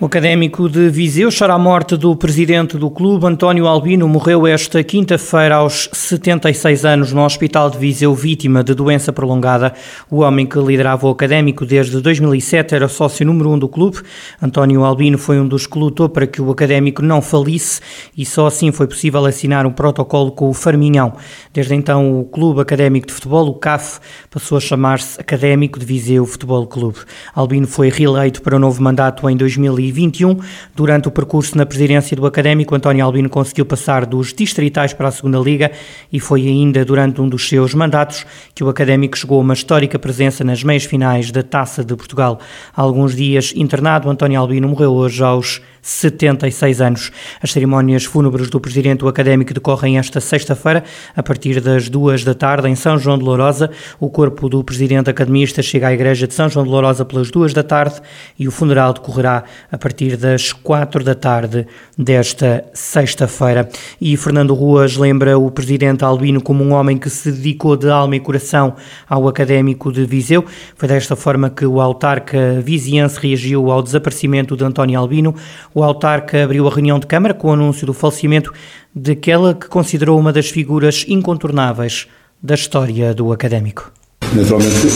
O académico de Viseu chora a morte do presidente do clube, António Albino, morreu esta quinta-feira aos 76 anos no Hospital de Viseu, vítima de doença prolongada. O homem que liderava o académico desde 2007 era sócio número um do clube. António Albino foi um dos que lutou para que o académico não falisse e só assim foi possível assinar um protocolo com o Farminhão. Desde então, o Clube Académico de Futebol, o CAF, passou a chamar-se Académico de Viseu Futebol Clube. Albino foi reeleito para o novo mandato em 2020 2021. Durante o percurso na presidência do Académico, António Albino conseguiu passar dos distritais para a Segunda Liga e foi ainda durante um dos seus mandatos que o Académico chegou a uma histórica presença nas meias finais da Taça de Portugal. Há alguns dias internado, António Albino morreu hoje aos 76 anos. As cerimónias fúnebres do presidente do Académico decorrem esta sexta-feira, a partir das duas da tarde, em São João de Lourosa. O corpo do presidente academista chega à igreja de São João de Lourosa pelas duas da tarde e o funeral decorrerá a partir das quatro da tarde desta sexta-feira. E Fernando Ruas lembra o presidente Albino como um homem que se dedicou de alma e coração ao Académico de Viseu. Foi desta forma que o autarca viziense reagiu ao desaparecimento de António Albino. O autarca abriu a reunião de Câmara com o anúncio do falecimento daquela que considerou uma das figuras incontornáveis da história do académico. Naturalmente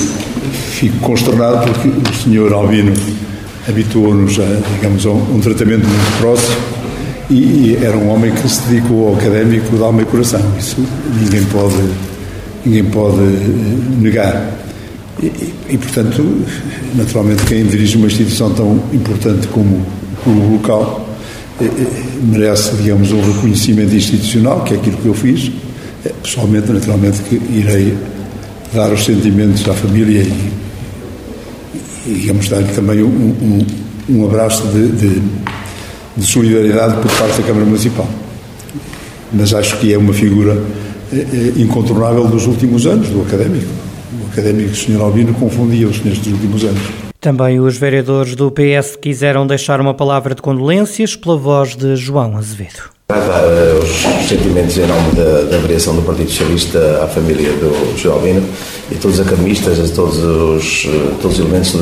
fico consternado porque o senhor Albino habituou-nos a, digamos, a um tratamento muito próximo e, e, era um homem que se dedicou ao académico de alma e coração. Isso ninguém pode, ninguém pode eh, negar. E, e, portanto, naturalmente, quem dirige uma instituição tão importante como o local eh, eh, merece, digamos, um reconhecimento institucional, que é aquilo que eu fiz. Pessoalmente, naturalmente, que irei dar os sentimentos à família e, e digamos, dar-lhe também um, um, um abraço de, de, de, solidariedade por parte da Câmara Municipal. Mas acho que é uma figura incontornável dos últimos anos, do académico. O académico Sr. Albino confundia-os nestes últimos anos. Também os vereadores do PS quiseram deixar uma palavra de condolências pela voz de João Azevedo. Os sentimentos em nome da, da variação do Partido Socialista à família do João Albino e todos os academistas, todos os, todos os elementos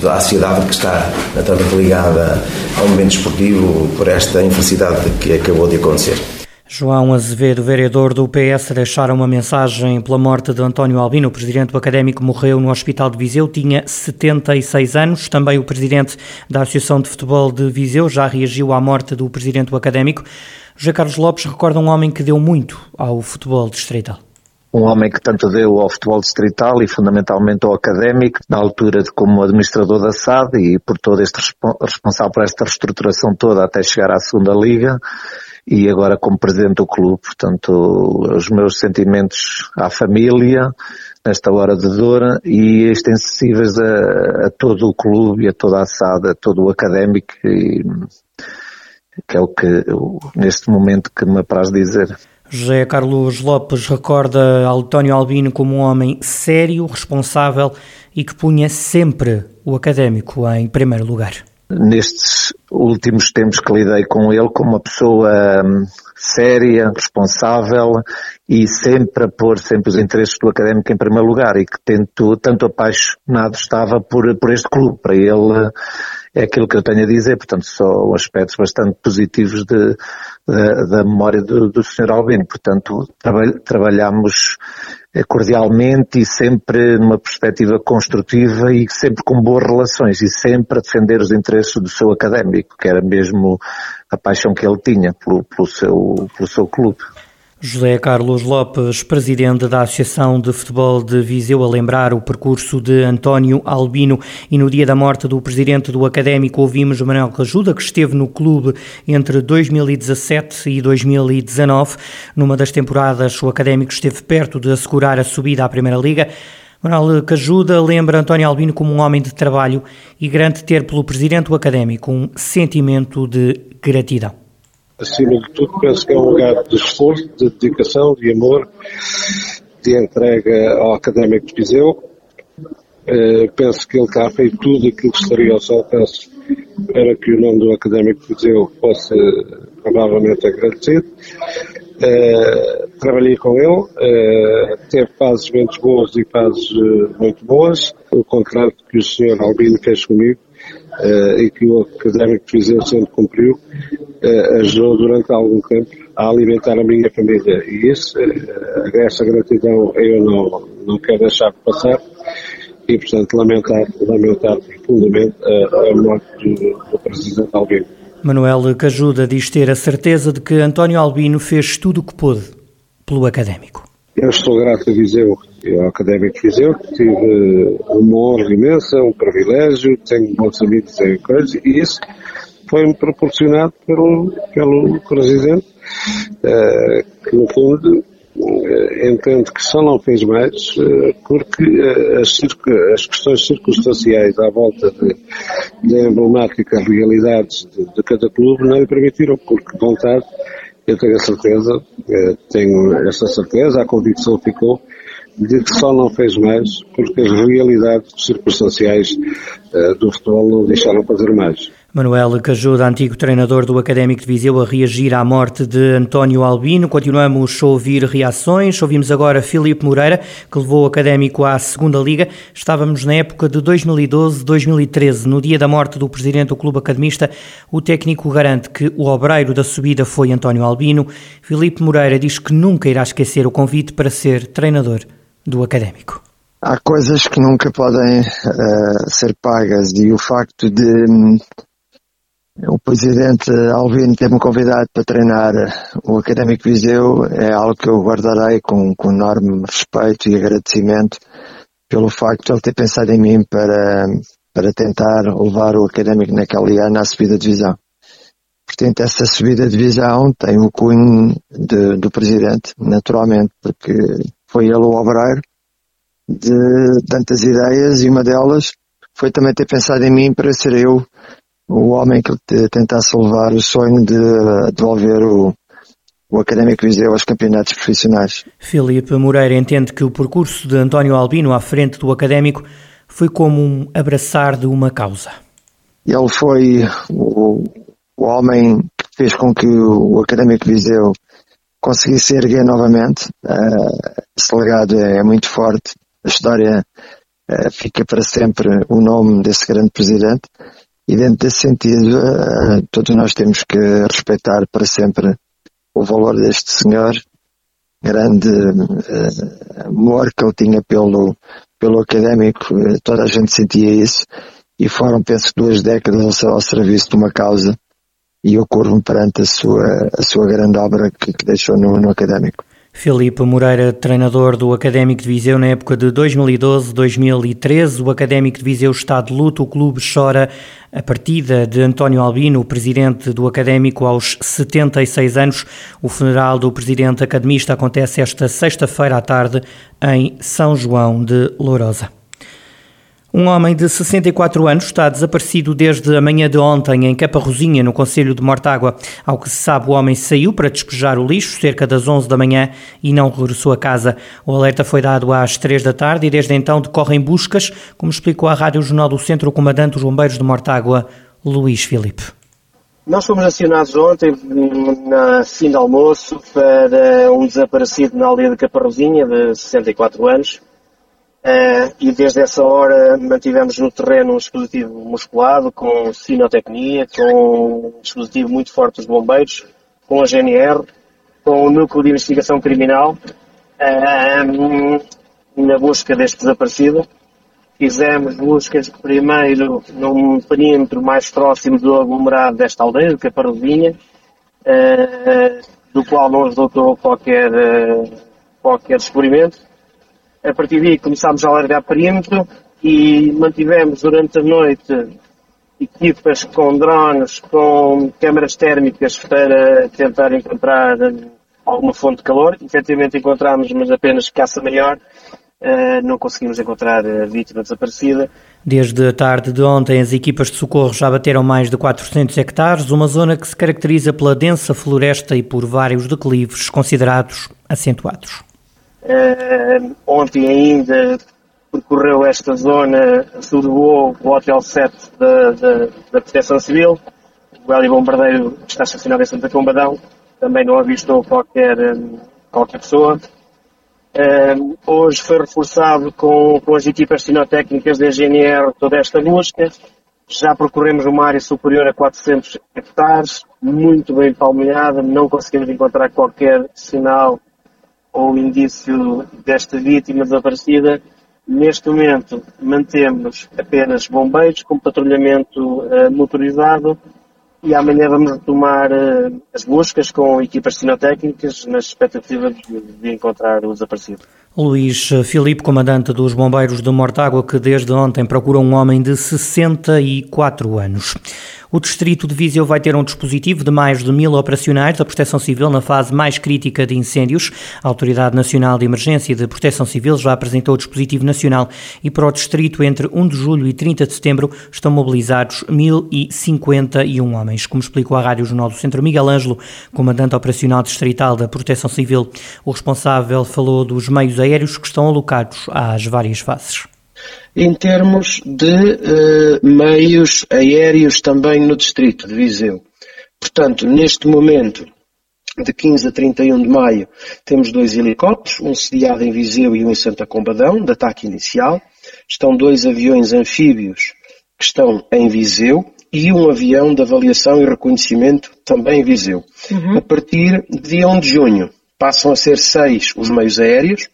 da sociedade que está naturalmente ligada ao momento esportivo por esta infelicidade que acabou de acontecer. João Azevedo, vereador do PS, deixaram uma mensagem pela morte de António Albino. O presidente do académico morreu no Hospital de Viseu, tinha 76 anos. Também o presidente da Associação de Futebol de Viseu já reagiu à morte do presidente do académico. José Carlos Lopes recorda um homem que deu muito ao futebol distrital um homem que tanto deu ao futebol distrital e fundamentalmente ao académico, na altura de como administrador da SAD e por todo este responsável por esta reestruturação toda até chegar à segunda liga e agora como presidente do clube. Portanto, os meus sentimentos à família nesta hora de dor e extensíveis a, a todo o clube a toda a SAD, a todo o académico e, que é o que neste momento que me apraz dizer. José Carlos Lopes recorda António Albino como um homem sério, responsável e que punha sempre o académico em primeiro lugar nestes últimos tempos que lidei com ele como uma pessoa hum, séria, responsável e sempre a pôr sempre os interesses do académico em primeiro lugar e que tento, tanto apaixonado estava por, por este clube. Para ele é aquilo que eu tenho a dizer, portanto só aspectos bastante positivos de, de da memória do, do Sr. Albino. Portanto, trabalhamos cordialmente e sempre numa perspectiva construtiva e sempre com boas relações e sempre a defender os interesses do seu académico, que era mesmo a paixão que ele tinha pelo, pelo, seu, pelo seu clube. José Carlos Lopes, presidente da Associação de Futebol de Viseu, a lembrar o percurso de António Albino e no dia da morte do presidente do Académico ouvimos Manuel Cajuda, que esteve no clube entre 2017 e 2019. Numa das temporadas, o Académico esteve perto de assegurar a subida à Primeira Liga. Manuel Cajuda lembra António Albino como um homem de trabalho e grande ter pelo presidente do Académico um sentimento de gratidão acima de tudo, penso que é um lugar de esforço, de dedicação, de amor, de entrega ao Académico de Viseu. Uh, penso que ele cá fez tudo aquilo que estaria ao seu alcance para que o nome do Académico de Viseu fosse provavelmente agradecido. Uh, trabalhei com ele, uh, teve fases muito boas e fases muito boas. O contrato que o Sr. Albino fez comigo e que o académico Viseu sempre cumpriu, ajudou durante algum tempo a alimentar a minha família. E isso, essa gratidão eu não, não quero deixar de passar e, portanto, lamentar, lamentar profundamente a, a morte do, do Presidente Albino. Manuel Cajuda diz ter a certeza de que António Albino fez tudo o que pôde pelo académico. Eu estou grato a Viseu, ao Académico Viseu, tive uma honra imensa, um privilégio, tenho bons amigos em coisas, e isso foi-me proporcionado pelo, pelo Presidente, uh, que no fundo uh, entendo que só não fez mais uh, porque as, as, questões circunstanciais à volta de, de emblemáticas realidades de, de cada clube não lhe permitiram, porque vontade eu tenho a certeza, tenho essa certeza, a convicção ficou de que só não fez mais porque as realidades circunstanciais eh, do futebol não deixaram fazer mais. Manuel Cajuda, antigo treinador do Académico de Viseu, a reagir à morte de António Albino. Continuamos a ouvir reações. Ouvimos agora Filipe Moreira, que levou o Académico à Segunda Liga. Estávamos na época de 2012-2013. No dia da morte do presidente do Clube Academista, o técnico garante que o obreiro da subida foi António Albino. Filipe Moreira diz que nunca irá esquecer o convite para ser treinador do Académico. Há coisas que nunca podem uh, ser pagas e o facto de o presidente Alvino ter-me convidado para treinar o Académico Viseu é algo que eu guardarei com, com enorme respeito e agradecimento pelo facto de ele ter pensado em mim para, para tentar levar o Académico naquele ano à subida de divisão. Portanto, essa subida de divisão tem o cunho de, do presidente, naturalmente, porque foi ele o obreiro de tantas ideias e uma delas foi também ter pensado em mim para ser eu o homem que tentasse levar o sonho de devolver o, o Académico Viseu aos campeonatos profissionais. Filipe Moreira entende que o percurso de António Albino à frente do Académico foi como um abraçar de uma causa. Ele foi o, o homem que fez com que o Académico Viseu conseguisse erguer novamente. Uh, esse legado é, é, muito forte. A história uh, fica para sempre o nome desse grande presidente e dentro desse sentido, uh, todos nós temos que respeitar para sempre o valor deste senhor, grande amor que ele tinha pelo, pelo académico, toda a gente sentia isso, e foram, penso, duas décadas ao, ao serviço de uma causa, e eu curvo-me perante a sua, a sua grande obra que, que deixou no, no académico. Filipe Moreira, treinador do Académico de Viseu na época de 2012-2013. O Académico de Viseu está de luto. O clube chora a partida de António Albino, presidente do Académico, aos 76 anos. O funeral do presidente academista acontece esta sexta-feira à tarde em São João de Lourosa. Um homem de 64 anos está desaparecido desde a manhã de ontem em Caparrozinha, no Conselho de Mortágua. Ao que se sabe, o homem saiu para despejar o lixo cerca das 11 da manhã e não regressou a casa. O alerta foi dado às 3 da tarde e desde então decorrem buscas, como explicou à Rádio Jornal do Centro o comandante dos Bombeiros de Mortágua, Luís Filipe. Nós fomos acionados ontem, na fim de almoço, para um desaparecido na aldeia de Caparrozinha, de 64 anos, Uh, e desde essa hora mantivemos no terreno um dispositivo musculado, com sinotecnia, com um dispositivo muito forte dos bombeiros, com a GNR, com o núcleo de investigação criminal, uh, na busca deste desaparecido. Fizemos buscas primeiro num perímetro mais próximo do aglomerado desta aldeia, de Caparrozinha, uh, do qual não resultou qualquer, qualquer descobrimento a partir daí começámos a alargar perímetro e mantivemos durante a noite equipas com drones, com câmaras térmicas para tentar encontrar alguma fonte de calor. Efetivamente encontramos, mas apenas caça maior. Uh, não conseguimos encontrar a vítima desaparecida. Desde a tarde de ontem, as equipas de socorro já bateram mais de 400 hectares, uma zona que se caracteriza pela densa floresta e por vários declives considerados acentuados. Uh, ontem ainda percorreu esta zona, sobrevoou o Hotel 7 da, da, da Proteção Civil, o hélio bombardeiro está estacionado em Santa Combadão também não avistou qualquer, qualquer pessoa. hoje foi reforçado com, com as equipas sinotécnicas da GNR toda esta busca. Já percorremos uma área superior a 400 hectares, muito bem palmeada, não conseguimos encontrar qualquer sinal ou indício desta vítima desaparecida. Neste momento mantemos apenas bombeiros com patrulhamento uh, motorizado e amanhã vamos retomar uh, as buscas com equipas sinotécnicas na expectativa de, de encontrar o desaparecido. Luís Filipe, comandante dos Bombeiros de Mortágua, que desde ontem procura um homem de 64 anos. O Distrito de Viseu vai ter um dispositivo de mais de mil operacionais da Proteção Civil na fase mais crítica de incêndios. A Autoridade Nacional de Emergência e de Proteção Civil já apresentou o dispositivo nacional e para o Distrito, entre 1 de julho e 30 de setembro, estão mobilizados 1.051 homens. Como explicou a Rádio Jornal do Centro Miguel Ângelo, comandante operacional distrital da Proteção Civil, o responsável falou dos meios aéreos que estão alocados às várias fases em termos de uh, meios aéreos também no distrito de Viseu. Portanto, neste momento, de 15 a 31 de maio, temos dois helicópteros, um sediado em Viseu e um em Santa Combadão, de ataque inicial. Estão dois aviões anfíbios que estão em Viseu e um avião de avaliação e reconhecimento também em Viseu. Uhum. A partir de dia 1 de junho, passam a ser seis os meios aéreos,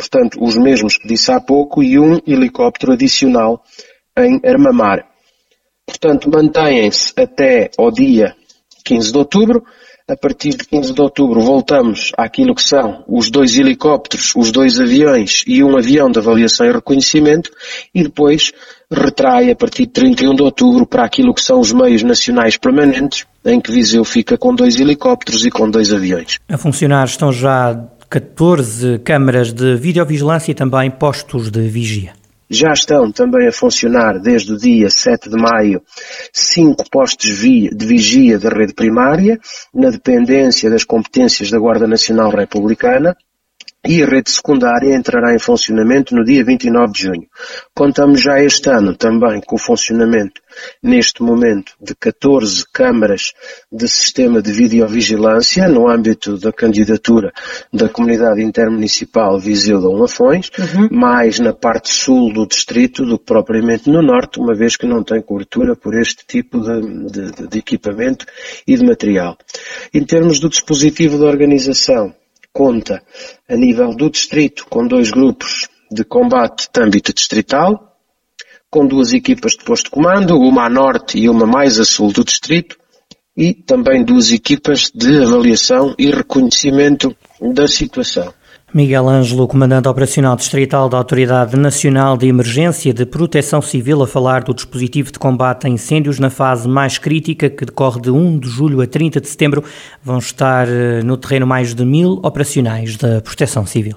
portanto, os mesmos que disse há pouco, e um helicóptero adicional em Armamar. Portanto, mantêm-se até ao dia 15 de outubro. A partir de 15 de outubro voltamos àquilo que são os dois helicópteros, os dois aviões e um avião de avaliação e reconhecimento e depois retrai a partir de 31 de outubro para aquilo que são os meios nacionais permanentes, em que Viseu fica com dois helicópteros e com dois aviões. A funcionar estão já 14 câmaras de videovigilância e também postos de vigia. Já estão também a funcionar desde o dia 7 de maio cinco postos de vigia da rede primária, na dependência das competências da Guarda Nacional Republicana, e a rede secundária entrará em funcionamento no dia 29 de junho. Contamos já este ano também com o funcionamento, neste momento, de 14 câmaras de sistema de videovigilância no âmbito da candidatura da Comunidade Intermunicipal Viseu Dom Lafões, uhum. mais na parte sul do distrito do que propriamente no norte, uma vez que não tem cobertura por este tipo de, de, de equipamento e de material. Em termos do dispositivo de organização, conta a nível do distrito com dois grupos de combate de âmbito distrital, com duas equipas de posto de comando, uma a norte e uma mais a sul do distrito, e também duas equipas de avaliação e reconhecimento da situação. Miguel Ângelo, comandante operacional distrital da Autoridade Nacional de Emergência de Proteção Civil, a falar do dispositivo de combate a incêndios na fase mais crítica, que decorre de 1 de julho a 30 de setembro. Vão estar eh, no terreno mais de mil operacionais da Proteção Civil.